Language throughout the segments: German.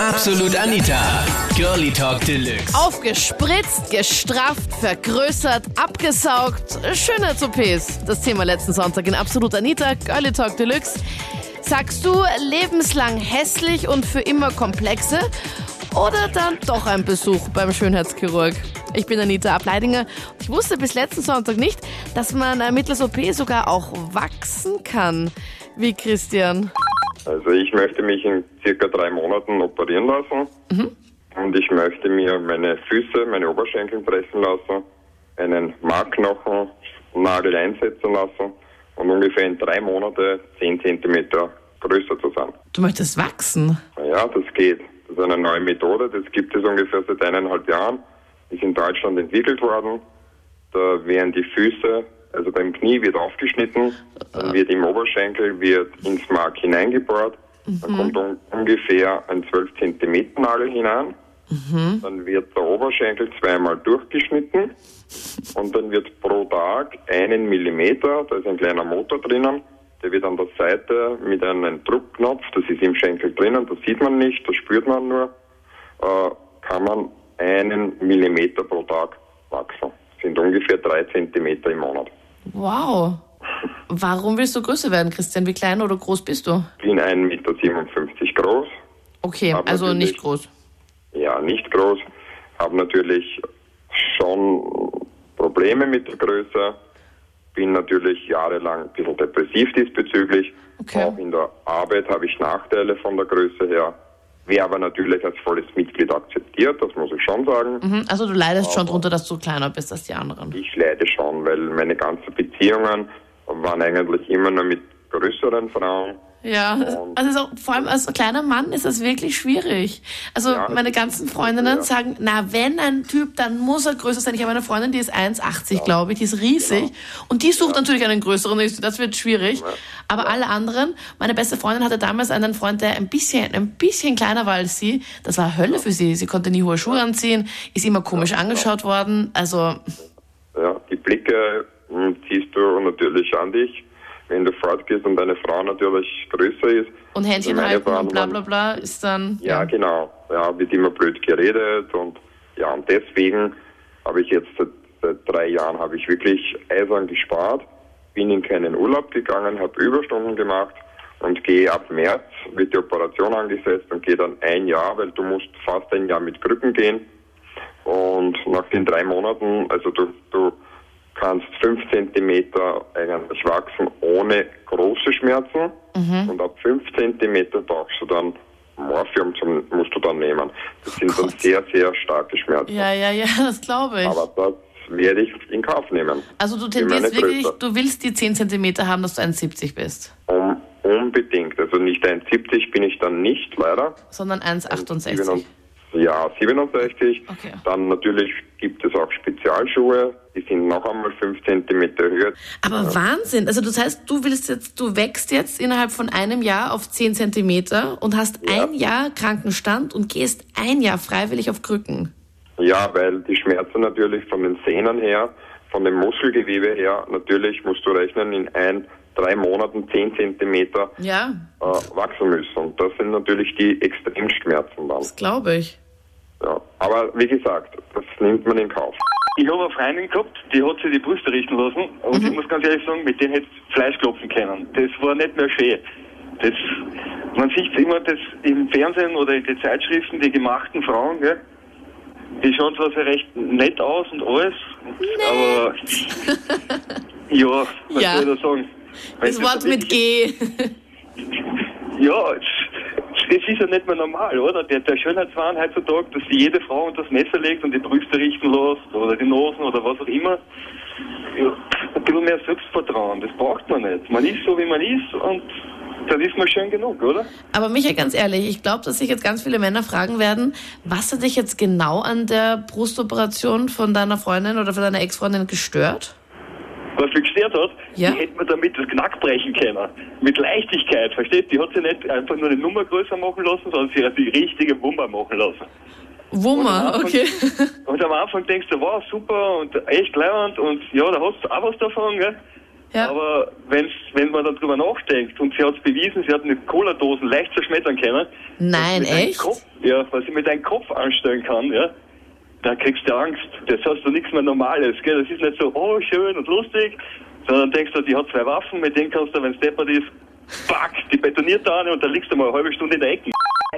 Absolut Anita. Girlie Talk Deluxe. Aufgespritzt, gestrafft, vergrößert, abgesaugt. Schönheits-OPs. Das Thema letzten Sonntag in Absolut Anita, Girlie Talk Deluxe. Sagst du lebenslang hässlich und für immer komplexe? Oder dann doch ein Besuch beim Schönheitschirurg? Ich bin Anita Ableidinger. Ich wusste bis letzten Sonntag nicht, dass man mittels OP sogar auch wachsen kann. Wie Christian? Also ich möchte mich in circa drei Monaten operieren lassen. Und ich möchte mir meine Füße, meine Oberschenkel pressen lassen, einen Markknochennagel einsetzen lassen und ungefähr in drei Monate zehn Zentimeter größer zu sein. Du möchtest wachsen? Ja, das geht. Das ist eine neue Methode, das gibt es ungefähr seit eineinhalb Jahren. Ist in Deutschland entwickelt worden. Da werden die Füße, also beim Knie wird aufgeschnitten, dann wird im Oberschenkel wird ins Mark hineingebohrt, dann kommt un ungefähr ein 12 Zentimeter Nagel hinein, dann wird der Oberschenkel zweimal durchgeschnitten. Und dann wird pro Tag einen Millimeter, da ist ein kleiner Motor drinnen, der wird an der Seite mit einem Druckknopf, das ist im Schenkel drinnen, das sieht man nicht, das spürt man nur, äh, kann man einen Millimeter pro Tag wachsen. Das sind ungefähr drei Zentimeter im Monat. Wow. Warum willst du größer werden, Christian? Wie klein oder groß bist du? Ich bin 1,57 Meter groß, Okay, also nicht groß. ja, nicht groß, habe natürlich schon Probleme mit der Größe, bin natürlich jahrelang ein bisschen depressiv diesbezüglich. Okay. Auch in der Arbeit habe ich Nachteile von der Größe her. Wäre aber natürlich als volles Mitglied akzeptiert, das muss ich schon sagen. Mhm, Also du leidest schon drunter, dass du kleiner bist als die anderen. Ich leide schon, weil meine ganzen Beziehungen waren eigentlich immer nur mit größeren Frauen. Ja, Und- also so, vor allem als kleiner Mann ist das wirklich schwierig. Also Ja, meine ganzen Freundinnen ja. sagen, na wenn ein Typ, dann muss er größer sein. Ich habe eine Freundin, die ist 1,80 glaube ich, die ist riesig. Genau. Und die sucht natürlich einen größeren, das wird schwierig. Aber alle anderen, meine beste Freundin hatte damals einen Freund, der ein bisschen, ein bisschen kleiner war als sie. Das war Hölle für sie. Sie konnte nie hohe Schuhe anziehen, ist immer komisch angeschaut worden. Also, Ja, die Blicke hm, ziehst du natürlich an dich, wenn du fortgehst und deine Frau natürlich größer ist. und Händchen Also halten Frauen und bla bla bla ist dann, Ja, genau. Ja, wird immer blöd geredet und ja, und deswegen habe ich jetzt seit, seit drei Jahren habe ich wirklich eisern gespart, bin in keinen Urlaub gegangen, habe Überstunden gemacht und gehe ab März wird die Operation angesetzt und gehe dann ein Jahr, weil du musst fast ein Jahr mit Krücken gehen und nach den drei Monaten, also du, du kannst fünf Zentimeter eigentlich wachsen ohne große Schmerzen und ab fünf Zentimeter brauchst du dann Morphium zum, musst du dann nehmen. Das sind dann Gott. sehr, sehr starke Schmerzen. ja, ja, ja, das glaube ich. Aber das werde ich in Kauf nehmen. Also du tendierst wirklich, du willst die 10 Zentimeter haben, dass du 1,70 bist, Um, unbedingt. Also nicht 1,70 bin ich dann nicht, leider. sondern 1,68. 67. Ja, 67. Okay. Dann natürlich gibt es auch Spezialschuhe, die sind noch einmal 5 Zentimeter höher. Aber Wahnsinn. Also das heißt, du willst jetzt, du wächst jetzt innerhalb von einem Jahr auf 10 Zentimeter und hast Ja. ein Jahr Krankenstand und gehst ein Jahr freiwillig auf Krücken. Ja, weil die Schmerzen natürlich von den Sehnen her, von dem Muskelgewebe her, natürlich musst du rechnen, in ein, drei Monaten 10 Zentimeter Ja, äh, wachsen müssen. Und das sind natürlich die Extremschmerzen dann. das glaube ich. Ja. Aber wie gesagt, das nimmt man in Kauf. Ich habe eine Freundin gehabt, die hat sich die Brüste richten lassen und ich muss ganz ehrlich sagen, mit denen hätte ich Fleisch klopfen können. Das war nicht mehr schön. Das, man sieht immer das im Fernsehen oder in den Zeitschriften, die gemachten Frauen, gell? die schauen zwar sehr recht nett aus und alles, aber ja, was Ja. soll ich da sagen? Das Wort mit G. Ja, das ist ja nicht mehr normal, oder? Der, der Schönheitswahn heutzutage, dass sich jede Frau unter das Messer legt und die Brüste richten lässt oder die Nosen oder was auch immer. Ja, ein bisschen mehr Selbstvertrauen, das braucht man nicht. Man ist so, wie man ist und dann ist man schön genug, oder? Aber Michael, ganz ehrlich, ich glaube, dass sich jetzt ganz viele Männer fragen werden, was hat dich jetzt genau an der Brustoperation von deiner Freundin oder von deiner Ex-Freundin gestört? Was mich gestört hat, Ja. die hätte man damit das Knack brechen können. Mit Leichtigkeit, versteht? Die hat sie nicht einfach nur eine Nummer größer machen lassen, sondern sie hat die richtige Wummer machen lassen. Wummer, okay. Und am Anfang denkst du, wow, super und echt leibend und ja, da hast du auch was davon, gell? Ja. Aber wenn's, wenn man dann drüber nachdenkt und sie hat es bewiesen, sie hat eine Cola-Dosen leicht zerschmettern können. Nein, echt? Kopf, ja, was sie mit einem Kopf anstellen kann, ja. Da kriegst du Angst. Das hast du nichts mehr Normales, gell. Das ist nicht so, oh, schön und lustig, sondern denkst du, die hat zwei Waffen, mit denen kannst du, wenn es deppert ist, fuck, die betoniert da eine und dann liegst du mal eine halbe Stunde in der Ecke.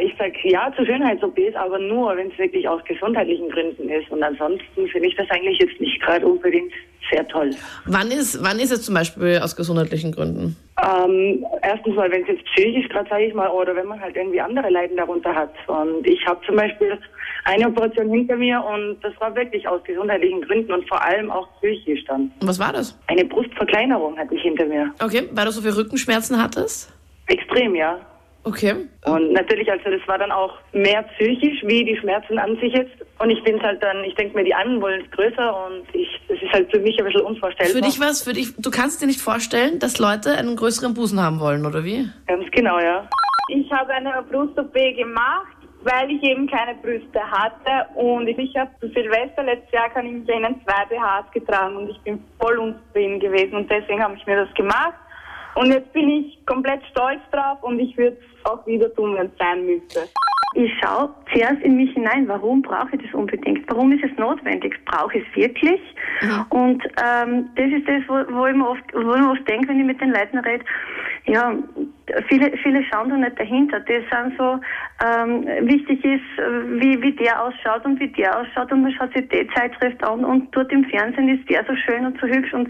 Ich sag ja zu Schönheits-OPs, aber nur, wenn es wirklich aus gesundheitlichen Gründen ist. Und ansonsten finde ich das eigentlich jetzt nicht gerade unbedingt sehr toll. Wann ist, wann ist es zum Beispiel aus gesundheitlichen Gründen? Ähm, erstens mal, wenn es jetzt psychisch gerade, sage ich mal, oder wenn man halt irgendwie andere Leiden darunter hat. Und ich habe zum Beispiel eine Operation hinter mir und das war wirklich aus gesundheitlichen Gründen und vor allem auch psychisch dann. Und was war das? Eine Brustverkleinerung hatte ich hinter mir. Okay, weil du so viel Rückenschmerzen hattest? Extrem, ja. Okay. Und natürlich, also das war dann auch mehr psychisch, wie die Schmerzen an sich jetzt. Und ich bin halt dann, ich denke mir, die anderen wollen es größer und ich, das ist halt für mich ein bisschen unvorstellbar. Für dich was? Für dich, du kannst dir nicht vorstellen, dass Leute einen größeren Busen haben wollen, oder wie? Ganz genau, ja. Ich habe eine Brust-OP gemacht, weil ich eben keine Brüste hatte. Und ich habe zu Silvester letztes Jahr, kann ich mich erinnern, zwei BHs getragen und ich bin voll unzufrieden gewesen. Und deswegen habe ich mir das gemacht. Und jetzt bin ich komplett stolz drauf und ich würde es auch wieder tun, wenn es sein müsste. Ich schaue zuerst in mich hinein, warum brauche ich das unbedingt? Warum ist es notwendig? Brauche ich es wirklich? Und ähm, das ist das, wo, wo, ich mir oft, wo ich mir oft denke, wenn ich mit den Leuten rede, ja, viele, viele schauen da nicht dahinter. Das sind so, ähm, wichtig ist, wie, wie der ausschaut und wie der ausschaut und man schaut sich die Zeitschrift an und dort im Fernsehen ist der so schön und so hübsch und,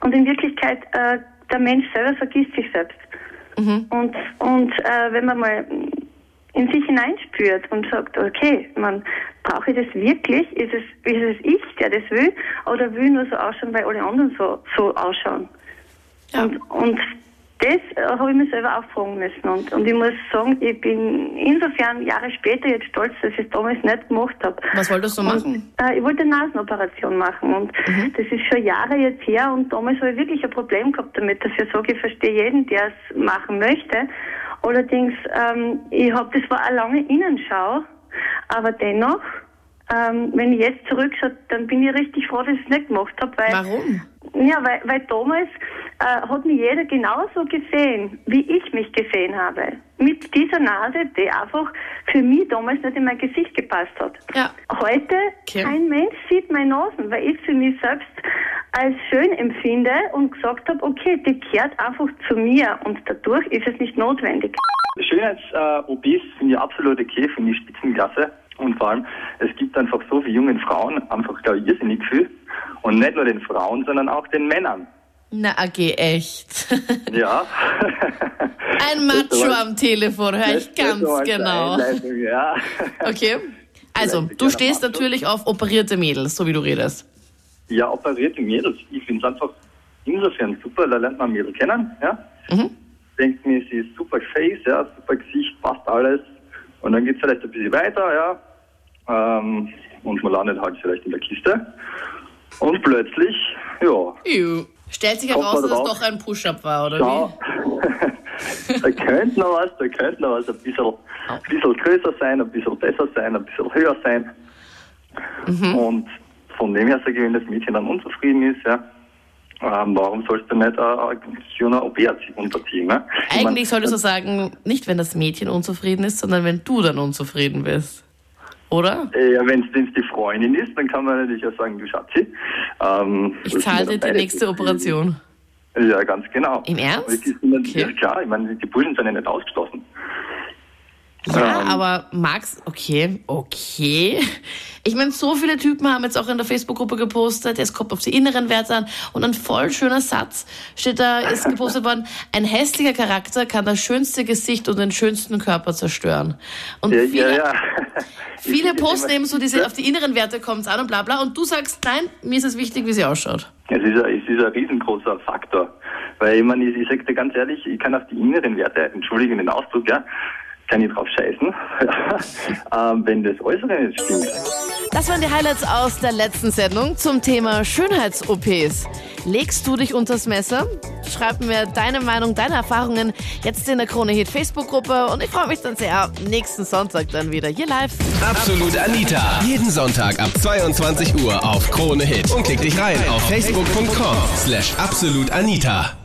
und in Wirklichkeit, äh, der Mensch selber vergisst sich selbst. Und, und äh, wenn man mal in sich hineinspürt und sagt, okay, man, brauche ich das wirklich? Ist es, ist es ich, der das will? Oder will ich nur so ausschauen, weil alle anderen so, so ausschauen? Ja. Und, und das äh, habe ich mir selber auch fragen müssen. Und, und ich muss sagen, ich bin insofern Jahre später jetzt stolz, dass ich es damals nicht gemacht habe. Was wolltest du machen? Und, äh, ich wollte eine Nasenoperation machen und das ist schon Jahre jetzt her und damals habe ich wirklich ein Problem gehabt damit, dass ich sage, ich verstehe jeden, der es machen möchte. Allerdings, ähm, ich habe, das war eine lange Innenschau, aber dennoch, ähm, wenn ich jetzt zurückschaue, dann bin ich richtig froh, dass ich es nicht gemacht habe, weil Warum? ja, weil, weil damals äh, hat mich jeder genauso gesehen, wie ich mich gesehen habe. Mit dieser Nase, die einfach für mich damals nicht in mein Gesicht gepasst hat. Ja. Heute, Okay. kein Mensch sieht meine Nasen, weil ich für mich selbst als schön empfinde und gesagt habe, okay, die gehört einfach zu mir und dadurch ist es nicht notwendig. Schönheits-OPs sind ja absolut okay, finde ich Spitzenklasse. Und vor allem, es gibt einfach so für jungen Frauen einfach, glaube ich, irrsinnig viel. Und nicht nur den Frauen, sondern auch den Männern. Na, AG, echt. Ja. Ein Macho am Telefon, höre ich ganz genau. Ja. Okay. Also, du stehst natürlich auf operierte Mädels, so wie du redest. ja, operierte Mädels. Ich finde es einfach insofern super, da lernt man Mädel kennen. Ja. Mhm. Denkt mir, sie ist super Face, ja, super Gesicht, passt alles. Und dann geht es vielleicht ein bisschen weiter, ja. Ähm, und man landet halt vielleicht in der Kiste. Und plötzlich, ja, Ew. Stellt sich heraus, dass es doch ein Push-Up war, oder da, wie? da könnte noch was, da könnte noch was ein bisschen, ein bisschen größer sein, ein bisschen besser sein, ein bisschen höher sein. Mhm. Und von dem her sage ich, wenn das Mädchen dann unzufrieden ist, ja, ähm, warum sollst du nicht äh, so eine OP unterziehen? Ne? Ich mein, Eigentlich solltest du sagen, nicht wenn das Mädchen unzufrieden ist, sondern wenn du dann unzufrieden bist. Oder? äh, Wenn es die Freundin ist, dann kann man natürlich auch sagen, du Schatzi. Ähm, Ich zahle ja dir die nächste. Operation. Ja, ganz genau. Im Ernst? Okay. Ja, klar, ich meine, die Bullen sind ja nicht ausgeschlossen. Ja, Ähm. aber Max, okay, okay. Ich meine, so viele Typen haben jetzt auch in der Facebook-Gruppe gepostet, es kommt auf die inneren Werte an und ein voll schöner Satz steht da, ist gepostet worden, ein hässlicher Charakter kann das schönste Gesicht und den schönsten Körper zerstören. Und Ja, viele, ja, ja. Ich viele posten immer- eben so diese, auf die inneren Werte kommt's an und bla bla und du sagst, nein, mir ist es wichtig, wie sie ausschaut. Es ist, ein, es ist ein riesengroßer Faktor. Weil ich meine, ich, ich sag dir ganz ehrlich, ich kann auf die inneren Werte, entschuldigen den Ausdruck, ja, kann ich drauf scheißen, ähm, wenn das Äußere nicht stimmt. Das waren die Highlights aus der letzten Sendung zum Thema Schönheits-OPs. Legst du dich unters Messer? Schreib mir deine Meinung, deine Erfahrungen jetzt in der Krone Hit Facebook-Gruppe und ich freue mich dann sehr nächsten Sonntag dann wieder hier live. Absolut Anita. Jeden Sonntag ab 22 Uhr auf Krone Hit. Und klick dich rein auf facebook.com slash absolutanita.